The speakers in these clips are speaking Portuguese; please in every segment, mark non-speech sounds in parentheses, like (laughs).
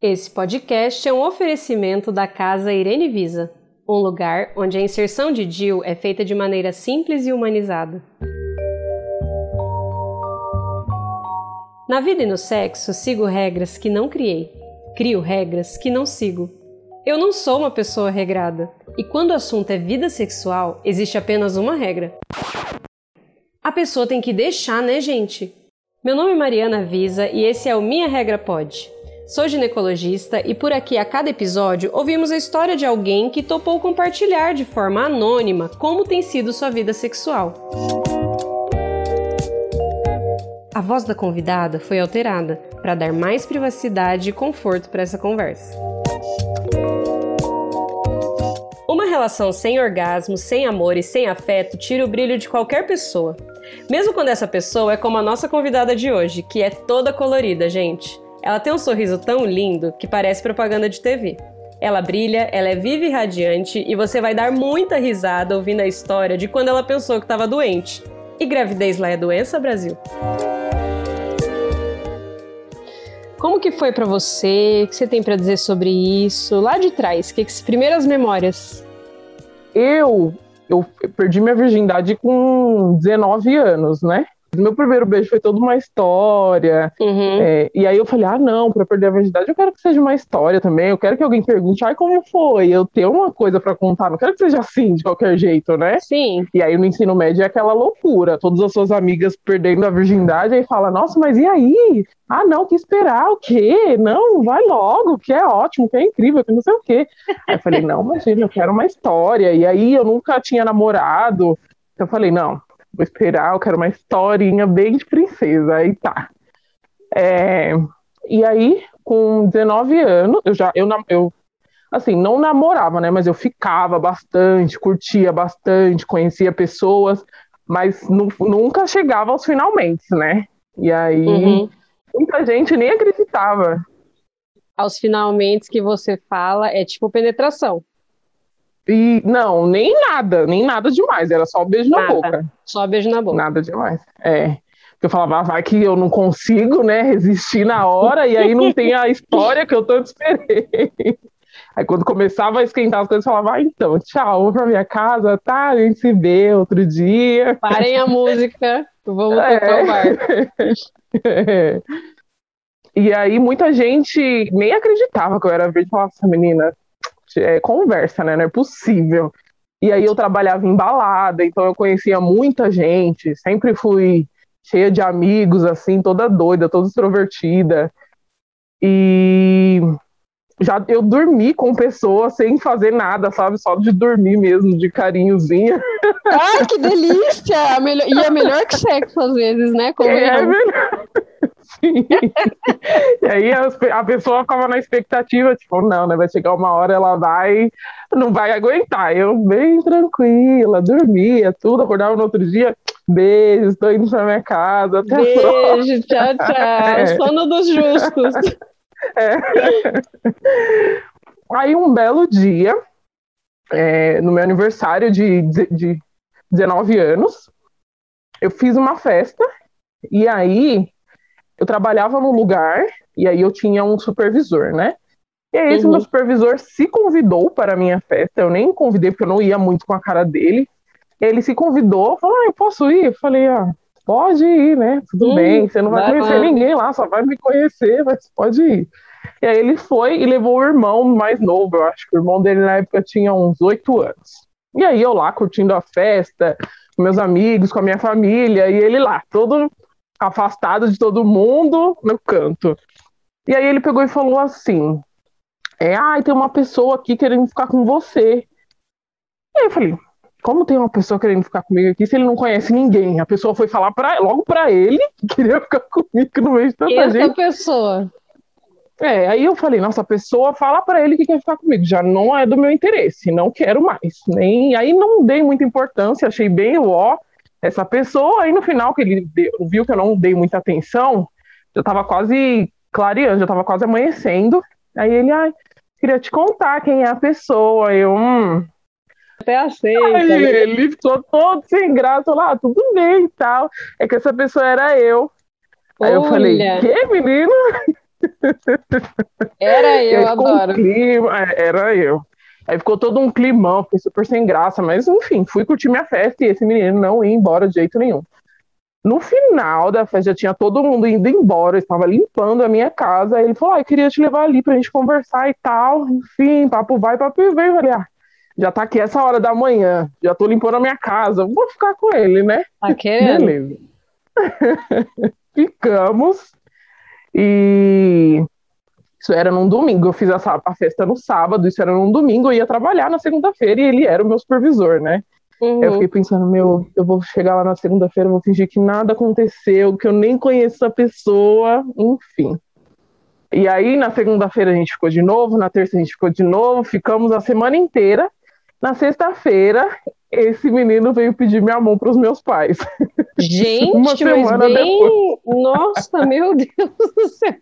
Esse podcast é um oferecimento da Casa Irene Visa, um lugar onde a inserção de DIL é feita de maneira simples e humanizada. Na vida e no sexo, sigo regras que não criei. Crio regras que não sigo. Eu não sou uma pessoa regrada, e quando o assunto é vida sexual, existe apenas uma regra. A pessoa tem que deixar, né, gente? Meu nome é Mariana Visa e esse é o Minha Regra Pode. Sou ginecologista e por aqui a cada episódio ouvimos a história de alguém que topou compartilhar de forma anônima como tem sido sua vida sexual. A voz da convidada foi alterada para dar mais privacidade e conforto para essa conversa. Uma relação sem orgasmo, sem amor e sem afeto tira o brilho de qualquer pessoa. Mesmo quando essa pessoa é como a nossa convidada de hoje, que é toda colorida, gente. Ela tem um sorriso tão lindo que parece propaganda de TV. Ela brilha, ela é viva e radiante e você vai dar muita risada ouvindo a história de quando ela pensou que estava doente. E gravidez lá é doença, Brasil? Como que foi para você? O que você tem para dizer sobre isso? Lá de trás, que, que primeiras memórias? Eu eu perdi minha virgindade com 19 anos, né? Meu primeiro beijo foi toda uma história. Uhum. É, e aí eu falei: ah, não, para perder a virgindade eu quero que seja uma história também. Eu quero que alguém pergunte: ai, como foi? Eu tenho uma coisa para contar. Não quero que seja assim, de qualquer jeito, né? Sim. E aí no ensino médio é aquela loucura. Todas as suas amigas perdendo a virgindade. Aí fala: nossa, mas e aí? Ah, não, que esperar, o quê? Não, vai logo, que é ótimo, que é incrível, que não sei o quê. Aí eu falei: não, imagina, eu quero uma história. E aí eu nunca tinha namorado. Então eu falei: não, vou esperar, eu quero uma historinha bem de princesa. Aí tá. É, e aí, com 19 anos, eu já, eu, eu, assim, não namorava, né, mas eu ficava bastante, curtia bastante, conhecia pessoas, mas nunca chegava aos finalmente, né? E aí, uhum. muita gente nem acreditava. Aos finalmente que você fala é tipo penetração. E não, nem nada, nem nada demais, era só um beijo nada, na boca. Só beijo na boca. Nada demais. É. Eu falava, ah, vai que eu não consigo, né, resistir na hora, e aí não tem a história que eu tanto esperei. Aí quando começava a esquentar as coisas, eu falava, ah, então, tchau, vou pra minha casa, tá? A gente se vê outro dia. Parem a música, vamos é. tocar o bar. É. (laughs) E aí muita gente nem acreditava que eu era verde. Falava, essa menina, é, conversa, né? Não é possível. E aí eu trabalhava em balada, então eu conhecia muita gente, sempre fui cheia de amigos, assim, toda doida, toda extrovertida. E já eu dormi com pessoas sem fazer nada, sabe? Só de dormir mesmo, de carinhozinho. Ai, que delícia! E é melhor que sexo às vezes, né? Como é melhor. Sim. (laughs) e aí a, pessoa ficava na expectativa, tipo, não, né? Vai chegar uma hora, ela vai, não vai aguentar. Eu, bem tranquila, dormia, tudo, acordava no outro dia, beijo, estou indo pra minha casa. Até Beijo, tchau, tchau. (laughs) É. Sono dos justos. (laughs) É. Aí um belo dia, é, no meu aniversário de, de, de 19 anos, eu fiz uma festa, e aí eu trabalhava num lugar e aí eu tinha um supervisor, né? E aí esse uhum. meu supervisor se convidou para a minha festa. Eu nem convidei porque eu não ia muito com a cara dele. Ele se convidou, falou: ah, eu posso ir? Eu falei: ah, pode ir, né? Tudo bem, você não vai, vai conhecer lá. ninguém lá, só vai me conhecer, mas pode ir. E aí ele foi e levou o irmão mais novo, eu acho que o irmão dele na época tinha uns oito anos. E aí eu lá curtindo a festa, com meus amigos, com a minha família, e ele lá, todo afastado de todo mundo no canto. E aí ele pegou e falou assim: é, ai, ah, tem uma pessoa aqui querendo ficar com você. E aí eu falei, como tem uma pessoa querendo ficar comigo aqui se ele não conhece ninguém? A pessoa foi falar pra, logo para ele que queria ficar (laughs) comigo no meio de tanta e gente. essa pessoa? É, aí eu falei, nossa, a pessoa fala para ele que quer ficar comigo, já não é do meu interesse, não quero mais. Nem aí não dei muita importância, achei bem ó, essa pessoa, aí no final que ele deu, viu que eu não dei muita atenção, já estava quase clareando, já estava quase amanhecendo. Aí ele, ai, queria te contar quem é a pessoa. Eu, hum. Até aceita. Aí né? ele ficou todo sem graça lá, ah, tudo bem e tal. É que essa pessoa era eu. Aí Olha. eu falei, que menino? Era (laughs) eu, adoro. Um clima, é, era eu. Aí ficou todo um climão, fiquei super sem graça, mas enfim, fui curtir minha festa e esse menino não ia embora de jeito nenhum. No final da festa, já tinha todo mundo indo embora, eu estava limpando a minha casa, aí ele falou, ah, eu queria te levar ali pra gente conversar e tal, enfim, papo vai, papo vem, eu falei, ah, já tá aqui essa hora da manhã, já tô limpando a minha casa, vou ficar com ele, né? Tá querendo? Beleza. (laughs) Ficamos, e isso era num domingo, eu fiz a, a, festa no sábado, isso era num domingo, eu ia trabalhar na segunda-feira e ele era o meu supervisor, né? Uhum. Eu fiquei pensando, meu, eu vou chegar lá na segunda-feira, vou fingir que nada aconteceu, que eu nem conheço a pessoa, enfim. E aí, na segunda-feira a gente ficou de novo, na terça a gente ficou de novo, ficamos a semana inteira. Na sexta-feira, esse menino veio pedir minha mão para os meus pais. Gente, Uma semana mas bem... Depois. Nossa, meu Deus do céu!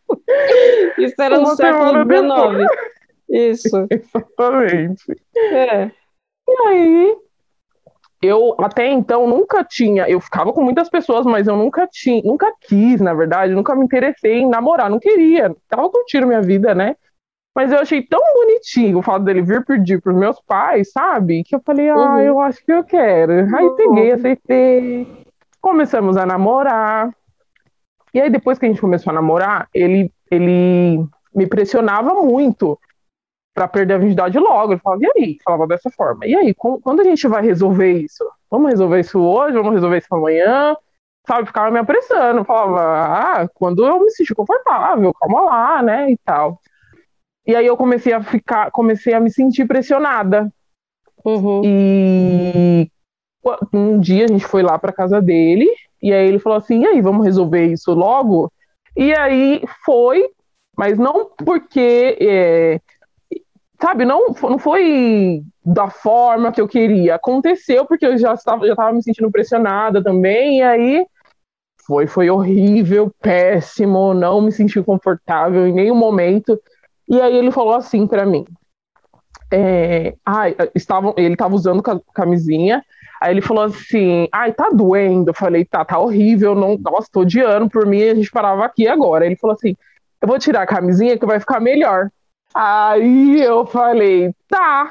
Isso era Uma no século XIX. Isso. Exatamente. É. E aí, eu até então nunca tinha, eu ficava com muitas pessoas, mas eu nunca tinha, nunca quis, na verdade, nunca me interessei em namorar, não queria, tava curtindo minha vida, né? Mas eu achei tão bonitinho o fato dele vir pedir pros meus pais, sabe? Que eu falei, ah, uhum. eu acho que eu quero. Uhum. Aí peguei, aceitei, começamos a namorar. E aí depois que a gente começou a namorar, ele, ele me pressionava muito para perder a virgindade logo. Ele falava, e aí? Falava dessa forma. E aí, quando a gente vai resolver isso? Vamos resolver isso hoje? Vamos resolver isso amanhã? Sabe, ficava me apressando. Falava, ah, quando eu me senti confortável, calma lá, né, e tal. E aí eu comecei a ficar, comecei a me sentir pressionada. Uhum. E um dia a gente foi lá para casa dele, e aí ele falou assim: e aí, vamos resolver isso logo? E aí foi, mas não porque é, sabe, não, não foi da forma que eu queria. Aconteceu porque eu já estava, já estava me sentindo pressionada também, e aí foi, foi horrível, péssimo, não me senti confortável em nenhum momento. E aí ele falou assim para mim. É, ah, estavam, ele estava usando camisinha, aí ele falou assim, ai, tá doendo, eu falei, tá, tá horrível, não, nossa, tô odiando, por mim a gente parava aqui agora, ele falou assim, eu vou tirar a camisinha que vai ficar melhor, Aí eu falei, tá.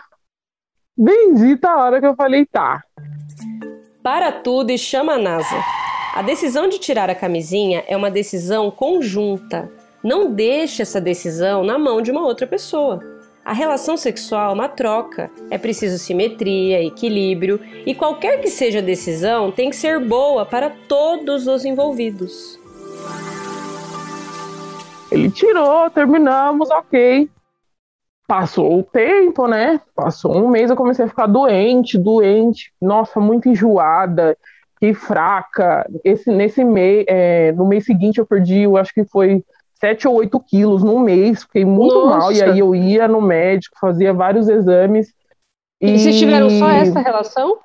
Bendita a hora que eu falei, tá. Para tudo e chama a NASA. A decisão de tirar a camisinha é uma decisão conjunta. Não deixe essa decisão na mão de uma outra pessoa. A relação sexual é uma troca, é preciso simetria, equilíbrio e qualquer que seja a decisão tem que ser boa para todos os envolvidos. Ele tirou, terminamos, ok. Passou o tempo, né? Passou um mês, eu comecei a ficar doente, doente, nossa, muito enjoada e fraca. Esse, nesse mês, é, no mês seguinte eu perdi, eu acho que foi 7 ou 8 quilos num mês, fiquei muito nossa. mal, e aí eu ia no médico, fazia vários exames. E, e vocês tiveram só essa relação?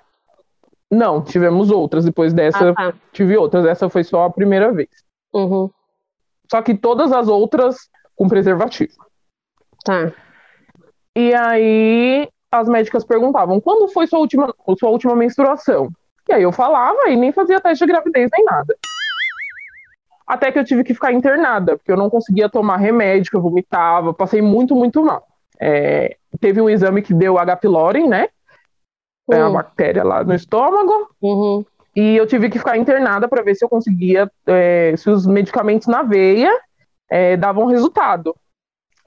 Não, tivemos outras. Depois dessa, ah, tá. tive outras. Essa foi só a primeira vez. Uhum. Só que todas as outras com preservativo. Tá. E aí as médicas perguntavam: quando foi sua última, sua última menstruação? E aí eu falava e nem fazia teste de gravidez nem nada. Até que eu tive que ficar internada, porque eu não conseguia tomar remédio, eu vomitava, passei muito, muito mal. É, teve um exame que deu H. pylori, né? Uhum. É a hum. bactéria lá no estômago. Uhum. E eu tive que ficar internada para ver se eu conseguia, é, se os medicamentos na veia é, davam resultado.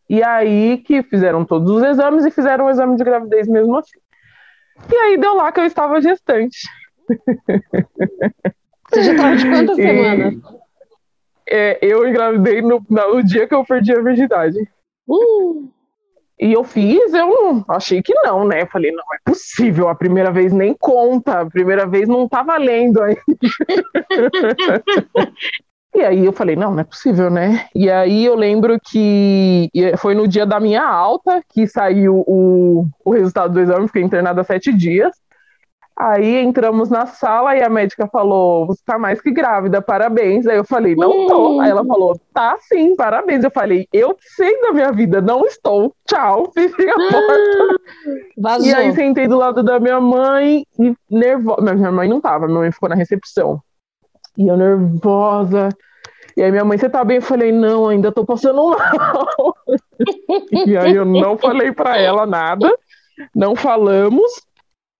E aí que fizeram todos os exames e fizeram o exame de gravidez mesmo assim. E aí deu lá que eu estava gestante. Você já estava de quantas (laughs) e, semanas? É, eu engravidei no, no, dia que eu perdi a virgindade. Uh. E eu fiz, eu não, achei que não, né? falei, não é possível, a primeira vez nem conta, a primeira vez não tá valendo ainda. (laughs) E aí eu falei, não, não é possível, né? E aí eu lembro que foi no dia da minha alta que saiu o, o resultado do exame, fiquei internada sete dias. Aí entramos na sala e a médica falou: Você tá mais que grávida, parabéns. Aí eu falei: Não tô. Aí ela falou: Tá sim, parabéns. Eu falei: Eu sei da minha vida, não estou. Tchau, (laughs) fechei a porta. (laughs) Vazou. E aí sentei do lado da minha mãe e nervosa. Minha mãe não tava, minha mãe ficou na recepção. E eu nervosa. E aí minha mãe, você tá bem? Eu falei, não, ainda tô passando mal. (laughs) e aí eu não falei para ela nada, não falamos.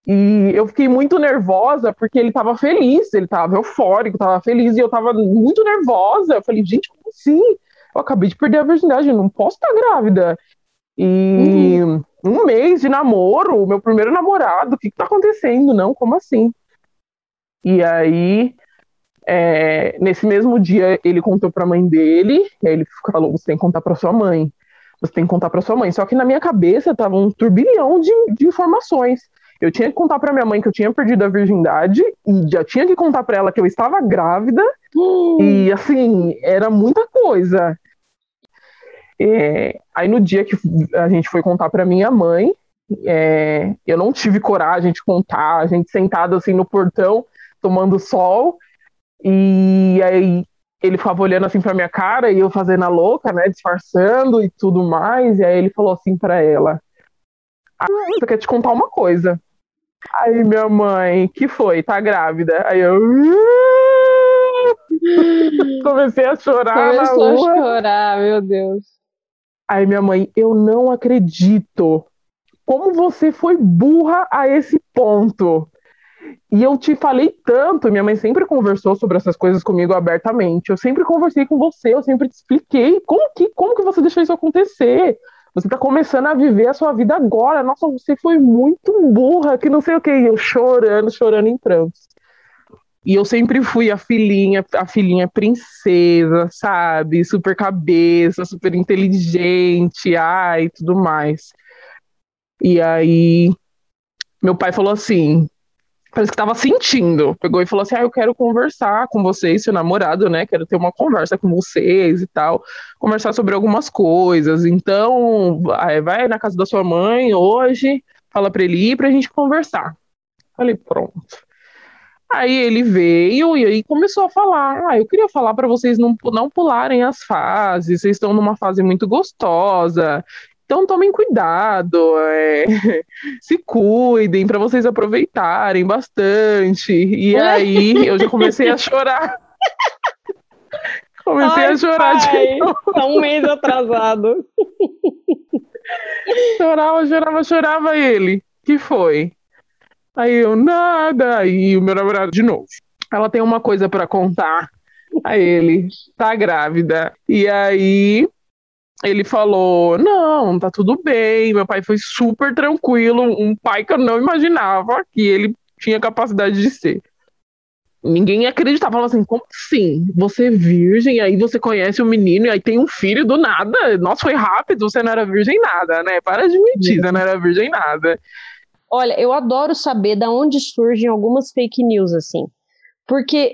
E eu fiquei muito nervosa porque ele tava feliz, ele tava eufórico, tava feliz, e eu tava muito nervosa. Eu falei, gente, como assim? Eu acabei de perder a virgindade, eu não posso estar grávida. E uhum. um mês de namoro, meu primeiro namorado, o que, que tá acontecendo? Não, como assim? E aí, é, nesse mesmo dia, ele contou pra mãe dele, e aí ele falou: você tem que contar pra sua mãe. Você tem que contar pra sua mãe. Só que na minha cabeça tava um turbilhão de, de informações. Eu tinha que contar para minha mãe que eu tinha perdido a virgindade e já tinha que contar para ela que eu estava grávida. Hum. E assim, era muita coisa. É, aí no dia que a gente foi contar para minha mãe, é, eu não tive coragem de contar, a gente sentado assim no portão, tomando sol, e aí ele ficava olhando assim pra minha cara e eu fazendo a louca, né, disfarçando e tudo mais, e aí ele falou assim para ela: Ah, eu quero te contar uma coisa. Aí minha mãe, que foi? Tá grávida? Aí eu. Comecei a chorar Começou na rua. a chorar, meu Deus. Aí minha mãe, eu não acredito. Como você foi burra a esse ponto? E eu te falei tanto, minha mãe sempre conversou sobre essas coisas comigo abertamente. Eu sempre conversei com você, eu sempre te expliquei como que, como que você deixou isso acontecer. Você tá começando a viver a sua vida agora. Nossa, você foi muito burra, que não sei o que. Eu chorando, chorando em prantos. E eu sempre fui a filhinha, a filhinha princesa, sabe? Super cabeça, super inteligente, ai, tudo mais. E aí, meu pai falou assim: parece que tava sentindo. Pegou e falou assim: Ah, eu quero conversar com vocês, seu namorado, né? Quero ter uma conversa com vocês e tal. Conversar sobre algumas coisas. Então, vai na casa da sua mãe hoje, fala pra ele ir pra gente conversar. Falei, pronto. Aí ele veio e aí começou a falar: Ah, eu queria falar para vocês não, não pularem as fases, vocês estão numa fase muito gostosa, então tomem cuidado, é, (laughs) se cuidem para vocês aproveitarem bastante. E aí eu já comecei a chorar. Comecei Ai, a chorar pai, de novo. Tá um mês atrasado. chorava, chorava, chorava ele. que foi? Aí eu, nada. Aí o meu namorado, de novo. Ela tem uma coisa para contar. Aí ele, tá grávida. E aí ele falou: Não, tá tudo bem. Meu pai foi super tranquilo, um pai que eu não imaginava que ele tinha capacidade de ser. Ninguém acreditava, falava assim: Como assim? Você é virgem, aí você conhece o um menino e aí tem um filho do nada? Nossa, foi rápido, você não era virgem nada, né? Para de mentir, você não era virgem nada. Olha, eu adoro saber da onde surgem algumas fake news assim. Porque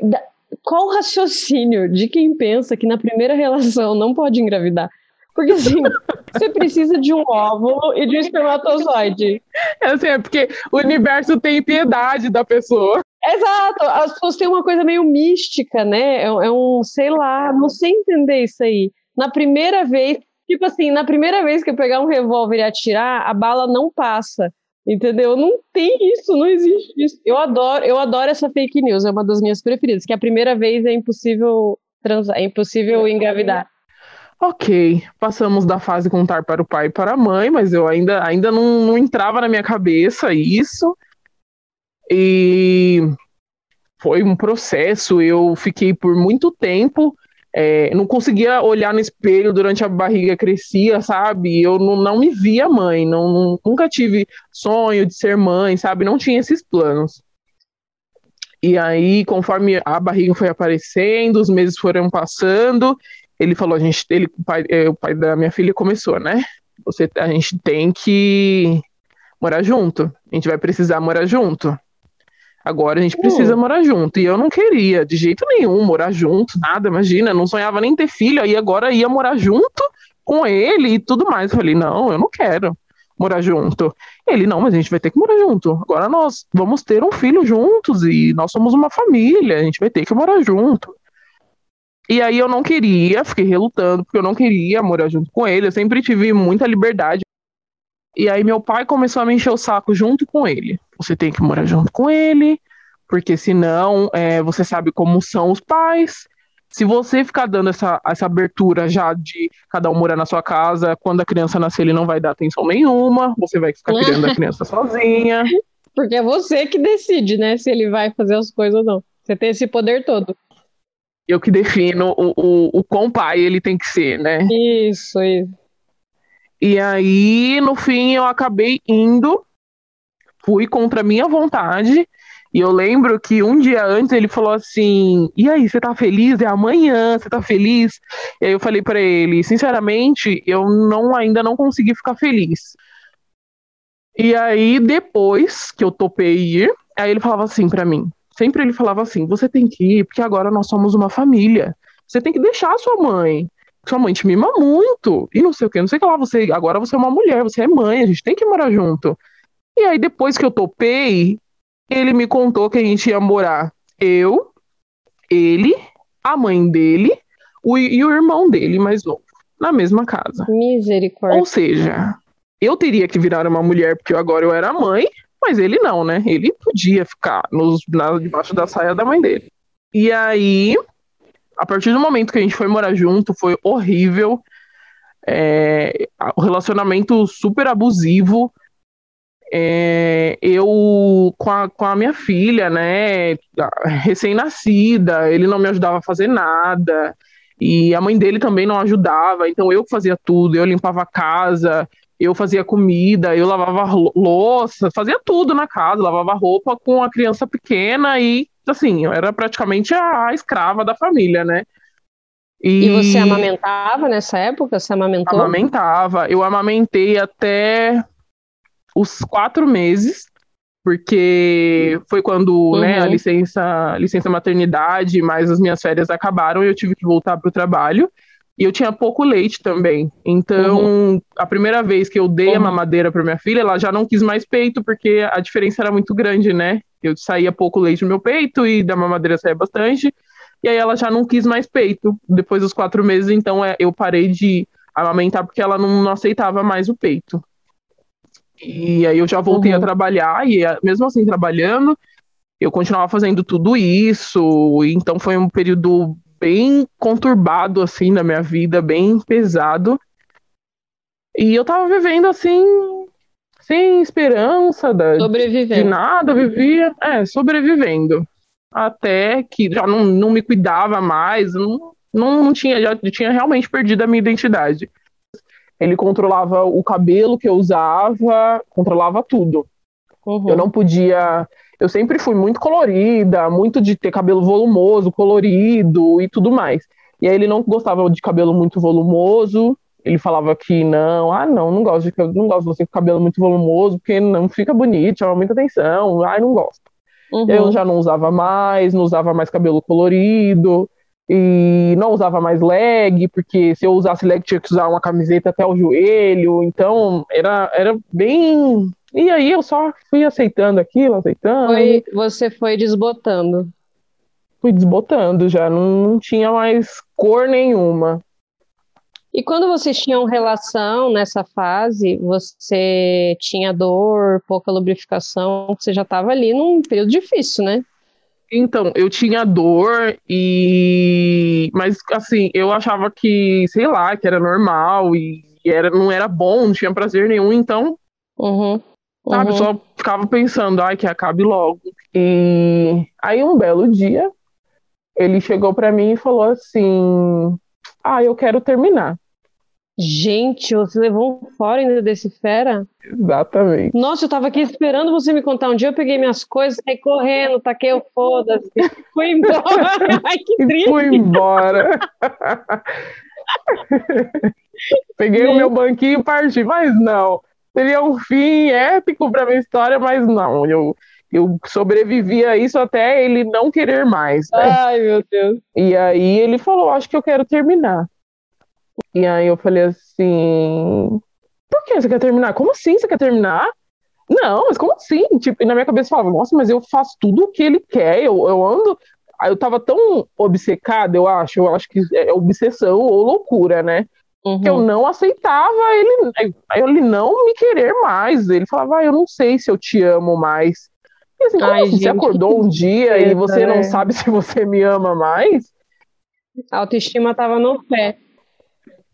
qual o raciocínio de quem pensa que na primeira (laughs) relação não pode engravidar? Porque assim, você precisa de um óvulo e de um espermatozoide. É assim, é porque o universo tem piedade da pessoa. Exato, as pessoas têm uma coisa meio mística, né? É, é um, sei lá, não sei entender isso aí. Na primeira vez, tipo assim, na primeira vez que eu pegar um revólver e atirar, a bala não passa. Entendeu? Não tem isso, não existe isso. Eu adoro, eu adoro essa fake news, é uma das minhas preferidas, que a primeira vez é impossível transar, é impossível engravidar. Ok, passamos da fase contar para o pai e para a mãe, mas eu ainda, ainda não, não entrava na minha cabeça isso. E foi um processo. Eu fiquei por muito tempo, é, não conseguia olhar no espelho durante a barriga crescia, sabe? Eu não, não me via mãe, não, nunca tive sonho de ser mãe, sabe? Não tinha esses planos. E aí, conforme a barriga foi aparecendo, os meses foram passando, ele falou, a gente, ele, o pai, é, o pai da minha filha começou, né? Você, a gente tem que morar junto. A gente vai precisar morar junto. Agora a gente precisa uh. morar junto. E eu não queria, de jeito nenhum, morar junto, nada, imagina, não sonhava nem ter filho, aí agora ia morar junto com ele e tudo mais. Eu falei, não, eu não quero morar junto. Ele, não, mas a gente vai ter que morar junto. Agora nós vamos ter um filho juntos e nós somos uma família, a gente vai ter que morar junto. E aí eu não queria, fiquei relutando, porque eu não queria morar junto com ele, eu sempre tive muita liberdade. E aí meu pai começou a me encher o saco junto com ele. Você tem que morar junto com ele, porque senão é, você sabe como são os pais. Se você ficar dando essa, essa abertura já de cada um morar na sua casa, quando a criança nascer, ele não vai dar atenção nenhuma, você vai ficar criando a criança (laughs) sozinha. Porque é você que decide, né, se ele vai fazer as coisas ou não. Você tem esse poder todo. Eu que defino o, o, o quão pai ele tem que ser, né? Isso, isso. E aí, no fim, eu acabei indo, fui contra a minha vontade, e eu lembro que um dia antes ele falou assim: E aí, você tá feliz? É amanhã, você tá feliz? E aí eu falei para ele: Sinceramente, eu não ainda não consegui ficar feliz. E aí, depois que eu topei ir, aí ele falava assim para mim: Sempre ele falava assim: Você tem que ir, porque agora nós somos uma família. Você tem que deixar sua mãe. Sua mãe te mima muito. E não sei o que, não sei o que lá. Você, agora você é uma mulher, você é mãe, a gente tem que morar junto. E aí, depois que eu topei, ele me contou que a gente ia morar eu, ele, a mãe dele o, e o irmão dele mais novo, na mesma casa. Misericórdia. Ou seja, eu teria que virar uma mulher porque agora eu era mãe, mas ele não, né? Ele podia ficar nos, na, debaixo da saia da mãe dele. E aí, a partir do momento que a gente foi morar junto, foi horrível. É, o relacionamento super abusivo é, eu com a, com a minha filha, né, recém-nascida, ele não me ajudava a fazer nada, e a mãe dele também não ajudava, então eu fazia tudo, eu limpava a casa, eu fazia comida, eu lavava louça, fazia tudo na casa, lavava roupa com a criança pequena e, assim, eu era praticamente a escrava da família, né. E, e você amamentava nessa época? Você amamentou? Amamentava. Eu amamentei até os quatro meses, porque foi quando uhum. né, a licença, licença maternidade, mas as minhas férias acabaram e eu tive que voltar para o trabalho. E eu tinha pouco leite também. Então, uhum. a primeira vez que eu dei uhum. a mamadeira para minha filha, ela já não quis mais peito, porque a diferença era muito grande, né? Eu saía pouco leite no meu peito e da mamadeira saía bastante. E aí ela já não quis mais peito. Depois dos quatro meses, então, é, eu parei de amamentar porque ela não, não aceitava mais o peito. E aí eu já voltei uhum. a trabalhar, e eh, mesmo assim trabalhando, eu continuava fazendo tudo isso. Então foi um período bem conturbado, assim, na minha vida, bem pesado. E eu tava vivendo assim, sem esperança da, de nada, vivia, é, sobrevivendo. Até que já não, não me cuidava mais, não, não, não tinha, já tinha realmente perdido a minha identidade. Ele controlava o cabelo que eu usava, controlava tudo. Uhum. Eu não podia. Eu sempre fui muito colorida, muito de ter cabelo volumoso, colorido e tudo mais. E aí ele não gostava de cabelo muito volumoso. Ele falava que não, ah, não, não gosto de não gosto de você com cabelo muito volumoso, porque não fica bonito, chama muita atenção. Ai, não gosto. Uhum. Eu já não usava mais, não usava mais cabelo colorido e não usava mais leg, porque se eu usasse leg tinha que usar uma camiseta até o joelho, então era, era bem. E aí eu só fui aceitando aquilo, aceitando. Foi, você foi desbotando. Fui desbotando já, não, não tinha mais cor nenhuma. E quando vocês tinham relação nessa fase, você tinha dor, pouca lubrificação, você já estava ali num período difícil, né? Então, eu tinha dor e. Mas, assim, eu achava que, sei lá, que era normal e era, não era bom, não tinha prazer nenhum, então. Uhum. Uhum. Sabe, só ficava pensando, ai, que acabe logo. E aí, um belo dia, ele chegou para mim e falou assim: Ah, eu quero terminar. Gente, você levou um fora ainda desse fera? Exatamente. Nossa, eu tava aqui esperando você me contar. Um dia eu peguei minhas coisas, saí correndo, taquei o foda-se, (laughs) fui embora. (laughs) Ai, que triste. Fui embora. (laughs) peguei Gente. o meu banquinho e parti, mas não. Seria um fim épico pra minha história, mas não. Eu, eu sobrevivi a isso até ele não querer mais. Né? Ai, meu Deus. E aí ele falou: Acho que eu quero terminar. E aí eu falei assim: por que você quer terminar? Como assim você quer terminar? Não, mas como assim? Tipo, e na minha cabeça eu falava, nossa, mas eu faço tudo o que ele quer, eu, eu ando. Eu tava tão obcecada, eu acho, eu acho que é obsessão ou loucura, né? Uhum. Que eu não aceitava ele, ele não me querer mais. Ele falava, ah, eu não sei se eu te amo mais. E assim, Ai, assim? Gente, você acordou um dia e você né? não sabe (laughs) se você me ama mais? A autoestima tava no pé.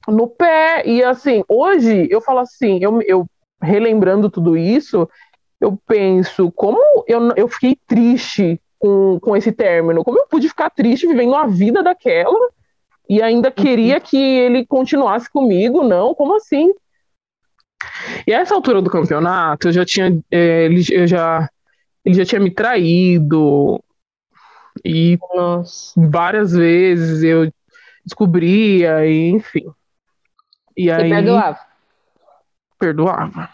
No pé. E assim, hoje eu falo assim, eu, eu relembrando tudo isso, eu penso, como eu, eu fiquei triste com, com esse término, como eu pude ficar triste vivendo a vida daquela e ainda queria que ele continuasse comigo, não, como assim? E a essa altura do campeonato, eu já tinha, é, ele, eu já, ele já tinha me traído, e Nossa. várias vezes eu descobria, e, enfim. E aí, perdoava? Perdoava.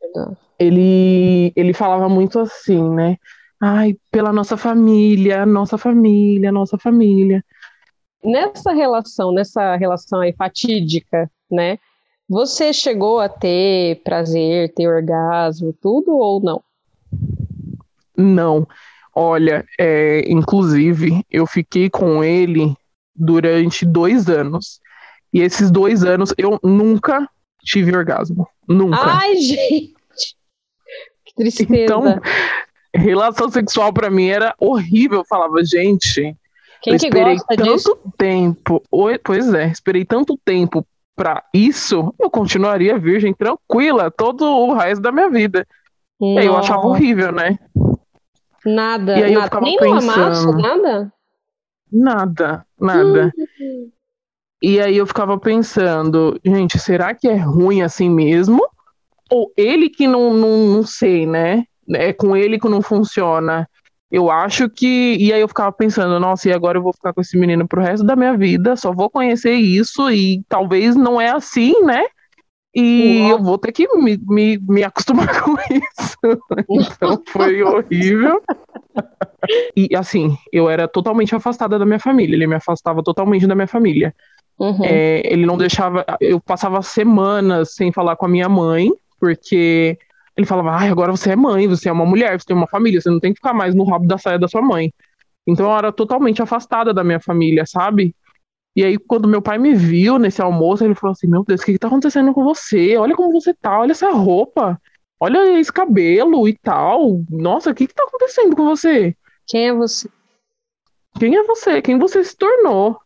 Perdoava. Ele, ele falava muito assim, né? Ai, pela nossa família, nossa família, nossa família. Nessa relação, nessa relação aí fatídica, né? Você chegou a ter prazer, ter orgasmo, tudo ou não? Não. Olha, é, inclusive, eu fiquei com ele durante dois anos. E esses dois anos eu nunca tive orgasmo. Nunca. Ai, gente! Que tristeza. Então, relação sexual para mim era horrível. Eu falava, gente, Quem eu esperei tanto disso? tempo. Pois é, esperei tanto tempo para isso, eu continuaria virgem tranquila todo o resto da minha vida. Nossa. E aí eu achava horrível, né? Nada, e aí nada. Eu nem pensando, no amasso, nada? Nada, nada. Hum. E aí eu ficava pensando, gente, será que é ruim assim mesmo? Ou ele que não, não, não sei, né? É com ele que não funciona. Eu acho que. E aí eu ficava pensando, nossa, e agora eu vou ficar com esse menino pro resto da minha vida, só vou conhecer isso, e talvez não é assim, né? E Uau. eu vou ter que me, me, me acostumar (laughs) com isso. Então foi horrível. E assim, eu era totalmente afastada da minha família. Ele me afastava totalmente da minha família. Uhum. É, ele não deixava. Eu passava semanas sem falar com a minha mãe, porque ele falava: ah, agora você é mãe, você é uma mulher, você tem uma família, você não tem que ficar mais no rabo da saia da sua mãe. Então eu era totalmente afastada da minha família, sabe? E aí, quando meu pai me viu nesse almoço, ele falou assim: Meu Deus, o que, que tá acontecendo com você? Olha como você tá, olha essa roupa, olha esse cabelo e tal. Nossa, o que, que tá acontecendo com você? Quem é você? Quem é você? Quem você se tornou?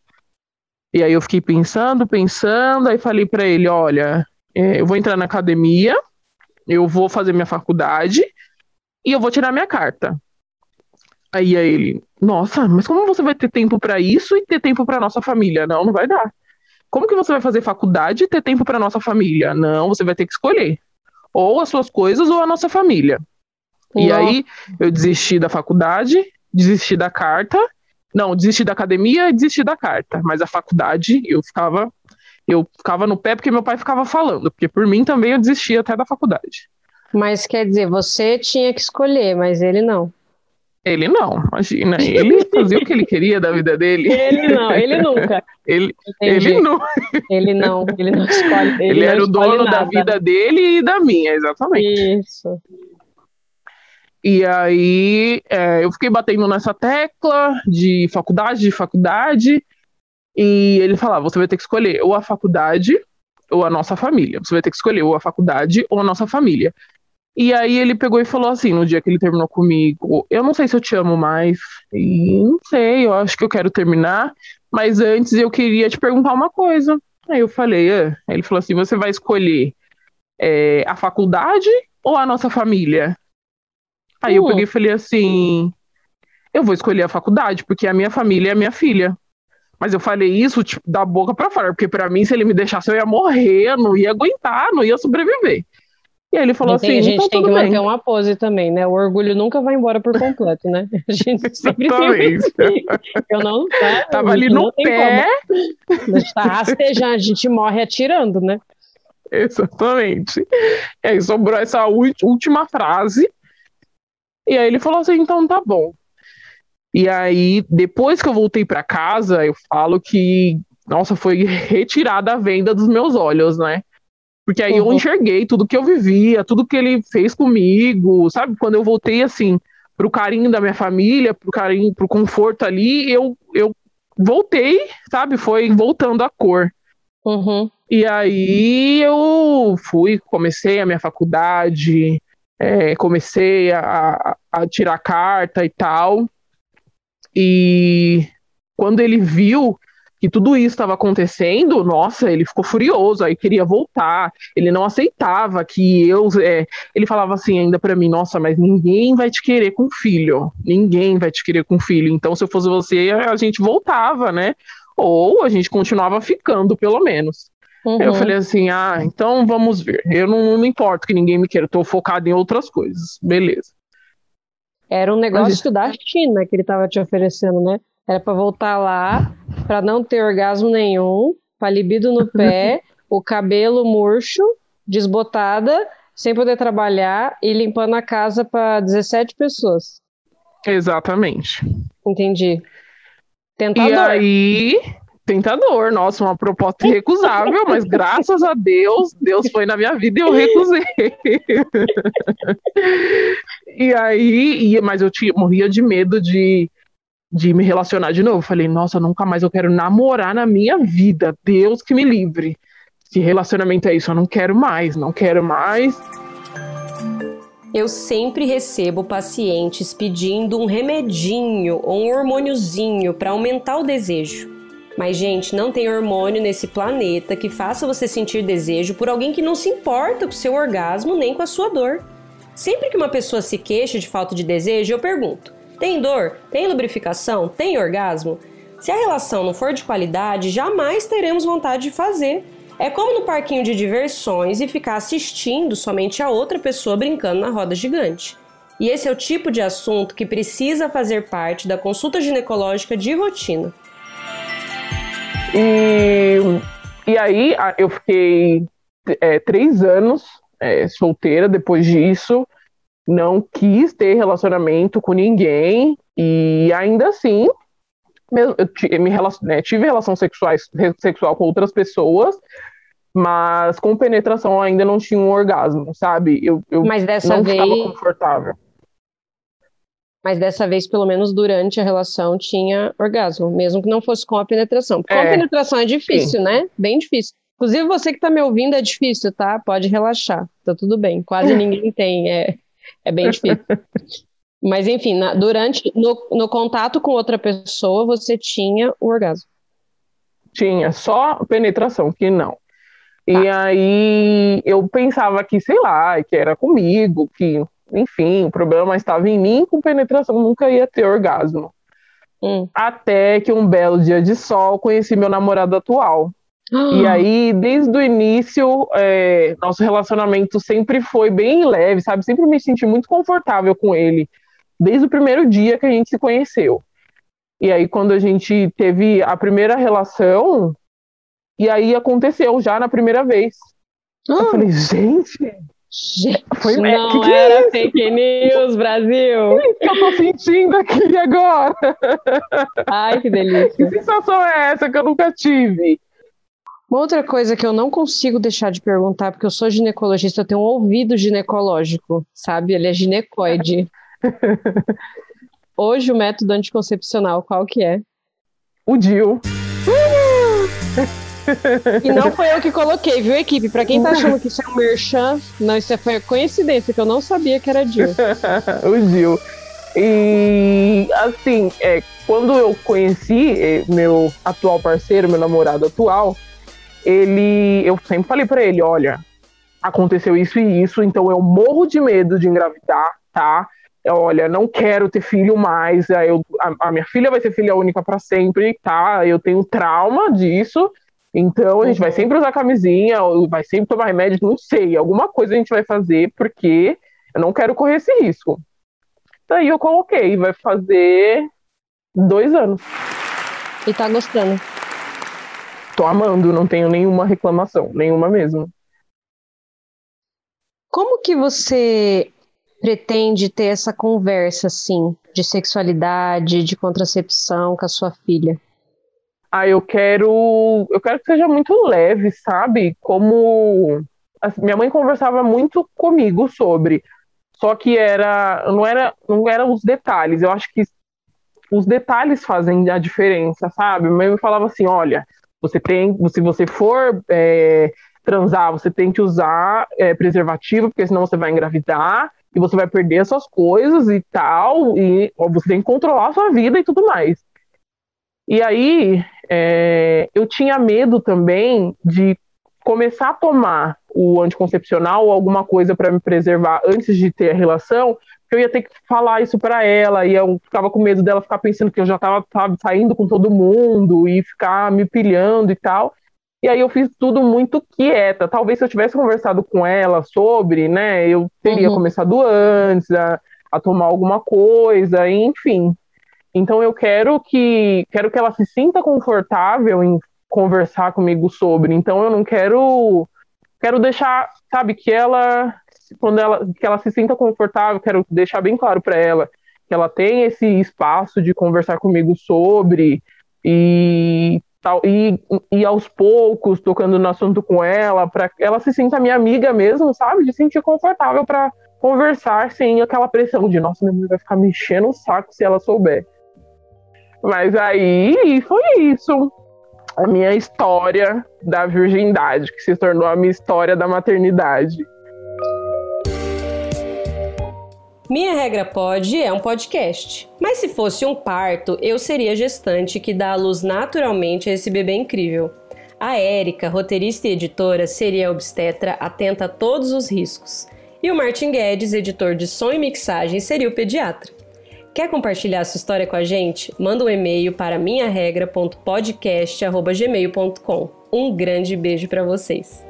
E aí eu fiquei pensando, pensando, aí falei para ele: Olha, é, eu vou entrar na academia, eu vou fazer minha faculdade e eu vou tirar minha carta. Aí ele, nossa, mas como você vai ter tempo para isso e ter tempo para nossa família? Não, não vai dar. Como que você vai fazer faculdade e ter tempo para nossa família? Não, você vai ter que escolher. Ou as suas coisas ou a nossa família. E aí eu desisti da faculdade, desisti da carta. Não, desisti da academia e desisti da carta. Mas a faculdade eu ficava eu ficava no pé porque meu pai ficava falando, porque por mim também eu desisti até da faculdade. Mas quer dizer, você tinha que escolher, mas ele não. Ele não, imagina. (laughs) Ele fazia o que ele queria da vida dele. Ele não, ele nunca. (laughs) Ele, ele não. Ele não, ele não escolhe. (laughs) Ele, ele era o dono nada. da vida dele e da minha, exatamente. Isso. E aí é, eu fiquei batendo nessa tecla de faculdade, de faculdade, e ele falava: você vai ter que escolher ou a faculdade ou a nossa família. Você vai ter que escolher ou a faculdade ou a nossa família. E aí ele pegou e falou assim, no dia que ele terminou comigo, eu não sei se eu te amo mais, e não sei, eu acho que eu quero terminar, mas antes eu queria te perguntar uma coisa. Aí eu falei, ah. aí ele falou assim, você vai escolher é, a faculdade ou a nossa família? Aí eu hum. peguei e falei assim, eu vou escolher a faculdade, porque a minha família é a minha filha. Mas eu falei isso tipo, da boca para fora, porque para mim, se ele me deixasse, eu ia morrer, eu não ia aguentar, não ia sobreviver. E aí ele falou assim: a gente então, tem que manter bem. uma pose também, né? O orgulho nunca vai embora por completo, né? A gente sempre tem. (laughs) Eu não tá, Tava ali no pé. A gente tá rastejando, a gente morre atirando, né? Exatamente. E aí sobrou essa última frase. E aí ele falou assim: então tá bom. E aí, depois que eu voltei para casa, eu falo que, nossa, foi (laughs) retirada a venda dos meus olhos, né? Porque aí uhum. eu enxerguei tudo que eu vivia, tudo que ele fez comigo, sabe? Quando eu voltei assim pro carinho da minha família, pro carinho, pro conforto ali, eu eu voltei, sabe? Foi voltando a cor. Uhum. E aí eu fui, comecei a minha faculdade, é, comecei a, a tirar carta e tal. E quando ele viu que tudo isso estava acontecendo, nossa, ele ficou furioso, aí queria voltar, ele não aceitava que eu. É, ele falava assim ainda para mim: nossa, mas ninguém vai te querer com filho, ninguém vai te querer com filho, então se eu fosse você, a gente voltava, né? Ou a gente continuava ficando, pelo menos. Uhum. Eu falei assim: ah, então vamos ver. Eu não, não importo que ninguém me queira, tô focado em outras coisas, beleza. Era um negócio da China que ele estava te oferecendo, né? Era para voltar lá, para não ter orgasmo nenhum, para libido no (laughs) pé, o cabelo murcho, desbotada, sem poder trabalhar e limpando a casa para 17 pessoas. Exatamente. Entendi. Tentador. E aí, tentador, nossa, uma proposta irrecusável, mas graças a Deus, Deus foi na minha vida e eu recusei. e aí, mas eu tinha, morria de medo de de me relacionar de novo. Falei, nossa, nunca mais eu quero namorar na minha vida. Deus que me livre. Se relacionamento é isso, eu não quero mais, não quero mais. Eu sempre recebo pacientes pedindo um remedinho ou um hormôniozinho para aumentar o desejo. Mas, gente, não tem hormônio nesse planeta que faça você sentir desejo por alguém que não se importa com seu orgasmo nem com a sua dor. Sempre que uma pessoa se queixa de falta de desejo, eu pergunto: tem dor? Tem lubrificação? Tem orgasmo? Se a relação não for de qualidade, jamais teremos vontade de fazer. É como no parquinho de diversões e ficar assistindo somente a outra pessoa brincando na roda gigante. E esse é o tipo de assunto que precisa fazer parte da consulta ginecológica de rotina. E, e aí eu fiquei é, três anos é, solteira depois disso não quis ter relacionamento com ninguém e ainda assim eu me né, tive relação sexuais, sexual com outras pessoas, mas com penetração ainda não tinha um orgasmo, sabe? Eu, eu mas dessa não vez... estava confortável. Mas dessa vez, pelo menos durante a relação, tinha orgasmo, mesmo que não fosse com a penetração. Porque é, a penetração é difícil, sim. né? Bem difícil. Inclusive, você que está me ouvindo é difícil, tá? Pode relaxar, tá tudo bem. Quase (laughs) ninguém tem. É, é bem difícil. (laughs) Mas enfim, na, durante no, no contato com outra pessoa, você tinha o orgasmo. Tinha, só penetração, que não. E tá. aí eu pensava que, sei lá, que era comigo, que, enfim, o problema estava em mim, com penetração nunca ia ter orgasmo. Hum. Até que um belo dia de sol conheci meu namorado atual. E (gasps) aí, desde o início, é, nosso relacionamento sempre foi bem leve, sabe? Sempre me senti muito confortável com ele, desde o primeiro dia que a gente se conheceu. E aí, quando a gente teve a primeira relação, e aí aconteceu já na primeira vez. Eu ah. falei, gente. Gente, foi, não que que é era é fake news, Brasil. O que eu tô sentindo aqui agora? Ai, que delícia. Que sensação é essa que eu nunca tive? Uma outra coisa que eu não consigo deixar de perguntar, porque eu sou ginecologista, eu tenho um ouvido ginecológico, sabe? Ele é ginecoide. (laughs) Hoje o método anticoncepcional, qual que é? O DIL. (laughs) E não foi eu que coloquei, viu, equipe? Pra quem tá achando que isso é um merchan, não, isso foi coincidência, que eu não sabia que era DIL. (laughs) o DIL. E, assim, é, quando eu conheci é, meu atual parceiro, meu namorado atual, ele, eu sempre falei para ele, olha, aconteceu isso e isso, então eu morro de medo de engravidar, tá? Olha, não quero ter filho mais, eu, a, a minha filha vai ser filha única para sempre, tá? Eu tenho trauma disso, então a gente vai uhum. sempre usar camisinha, vai sempre tomar remédio, não sei, alguma coisa a gente vai fazer, porque eu não quero correr esse risco. Daí eu coloquei, vai fazer dois anos. E tá gostando? tô amando, não tenho nenhuma reclamação, nenhuma mesmo. Como que você pretende ter essa conversa, assim, de sexualidade, de contracepção com a sua filha? Ah, eu quero, eu quero que seja muito leve, sabe? Como minha mãe conversava muito comigo sobre, só que era, não era, não eram os detalhes. Eu acho que os detalhes fazem a diferença, sabe? Minha mãe falava assim, olha, você tem, se você for é, transar, você tem que usar é, preservativo, porque senão você vai engravidar e você vai perder as suas coisas e tal, e ó, você tem que controlar a sua vida e tudo mais. E aí é, eu tinha medo também de começar a tomar o anticoncepcional ou alguma coisa para me preservar antes de ter a relação, eu ia ter que falar isso para ela, e eu ficava com medo dela ficar pensando que eu já estava saindo com todo mundo e ficar me pilhando e tal. E aí eu fiz tudo muito quieta. Talvez se eu tivesse conversado com ela sobre, né, eu teria uhum. começado antes a, a tomar alguma coisa, enfim. Então eu quero que quero que ela se sinta confortável em conversar comigo sobre. Então eu não quero quero deixar, sabe, que ela quando ela que ela se sinta confortável, quero deixar bem claro para ela que ela tem esse espaço de conversar comigo sobre e tal e, e aos poucos tocando no assunto com ela para ela se sinta minha amiga mesmo, sabe, de sentir confortável para conversar sem aquela pressão de nossa, minha mãe vai ficar mexendo o saco se ela souber. Mas aí foi isso. A minha história da virgindade, que se tornou a minha história da maternidade. Minha Regra Pode é um podcast. Mas se fosse um parto, eu seria gestante que dá a luz naturalmente a esse bebê incrível. A Érica, roteirista e editora, seria obstetra atenta a todos os riscos. E o Martin Guedes, editor de som e mixagem, seria o pediatra. Quer compartilhar sua história com a gente? Manda um e-mail para minharegra.podcast.gmail.com. Um grande beijo para vocês.